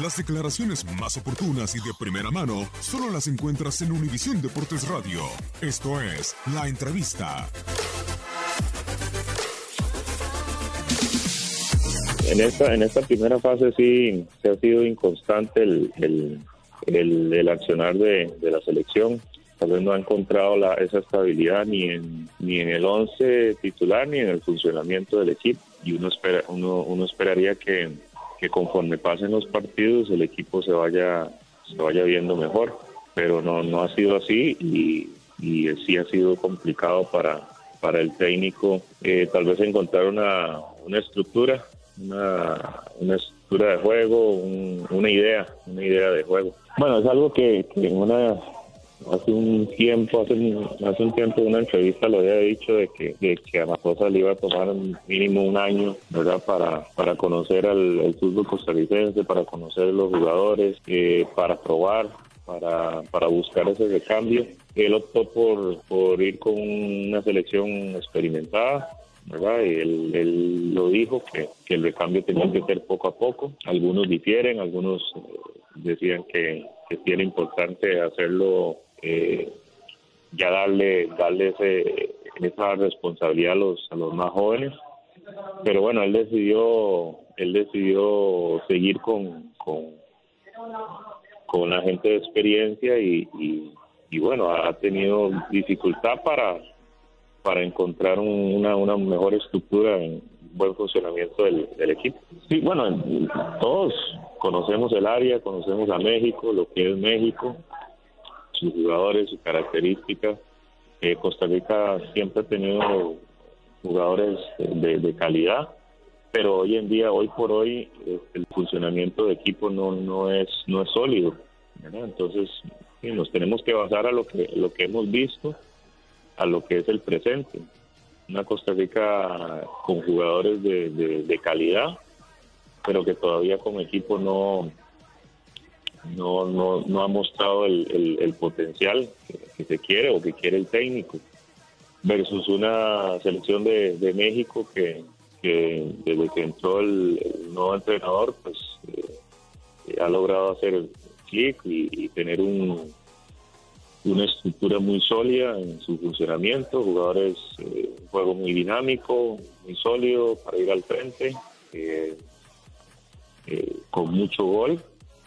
Las declaraciones más oportunas y de primera mano solo las encuentras en Univisión Deportes Radio. Esto es La Entrevista. En esta, en esta primera fase sí se ha sido inconstante el, el, el, accionar de, de, la selección. Tal vez no ha encontrado la, esa estabilidad ni en, ni en el 11 titular ni en el funcionamiento del equipo. Y uno, espera, uno, uno esperaría que, que conforme pasen los partidos el equipo se vaya se vaya viendo mejor. Pero no no ha sido así y, y sí ha sido complicado para para el técnico eh, tal vez encontrar una, una estructura una, una estructura de juego un, una idea una idea de juego. Bueno es algo que, que una hace un tiempo, hace un, hace un tiempo una entrevista lo había dicho de que, que a Mazosa le iba a tomar mínimo un año, ¿verdad? Para, para conocer al, fútbol costarricense, para conocer los jugadores, eh, para probar, para, para buscar ese recambio. Él optó por, por ir con una selección experimentada, ¿verdad? Y él, él lo dijo que, que, el recambio tenía que ser poco a poco. Algunos difieren, algunos decían que, que era importante hacerlo eh, ya darle darle ese, esa responsabilidad a los a los más jóvenes pero bueno él decidió él decidió seguir con con, con la gente de experiencia y, y, bueno ha tenido dificultad para para encontrar un, una, una mejor estructura en buen funcionamiento del, del, equipo. Sí, bueno, todos conocemos el área, conocemos a México, lo que es México, sus jugadores, sus características. Eh, Costa Rica siempre ha tenido jugadores de, calidad, pero hoy en día, hoy por hoy, eh, el funcionamiento de equipo no, no es no es sólido. Entonces, nos tenemos que basar a lo que lo que hemos visto, a lo que es el presente. Una Costa Rica con jugadores de, de, de calidad, pero que todavía como equipo no no, no, no ha mostrado el, potencial que, se quiere o que quiere el técnico, versus una selección de, México que, desde que entró el, nuevo entrenador, pues eh, ha logrado hacer clic y, tener un, una estructura muy sólida en su funcionamiento, jugadores, eh, un juego muy dinámico, muy sólido para ir al frente, eh con mucho gol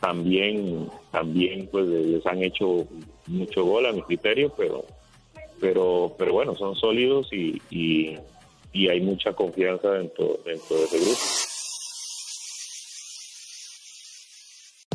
también también pues les han hecho mucho gol a mi criterio pero pero pero bueno son sólidos y, y, y hay mucha confianza dentro dentro de ese grupo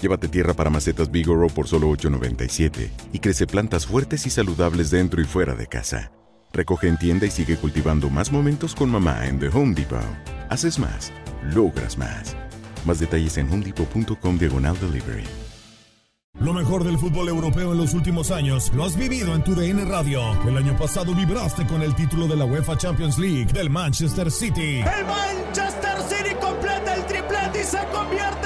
Llévate tierra para macetas Bigoro por solo $8.97 y crece plantas fuertes y saludables dentro y fuera de casa. Recoge en tienda y sigue cultivando más momentos con mamá en The Home Depot. Haces más, logras más. Más detalles en homedepot.com diagonal delivery. Lo mejor del fútbol europeo en los últimos años lo has vivido en tu DN Radio. El año pasado vibraste con el título de la UEFA Champions League del Manchester City. El Manchester City completa el triplete y se convierte.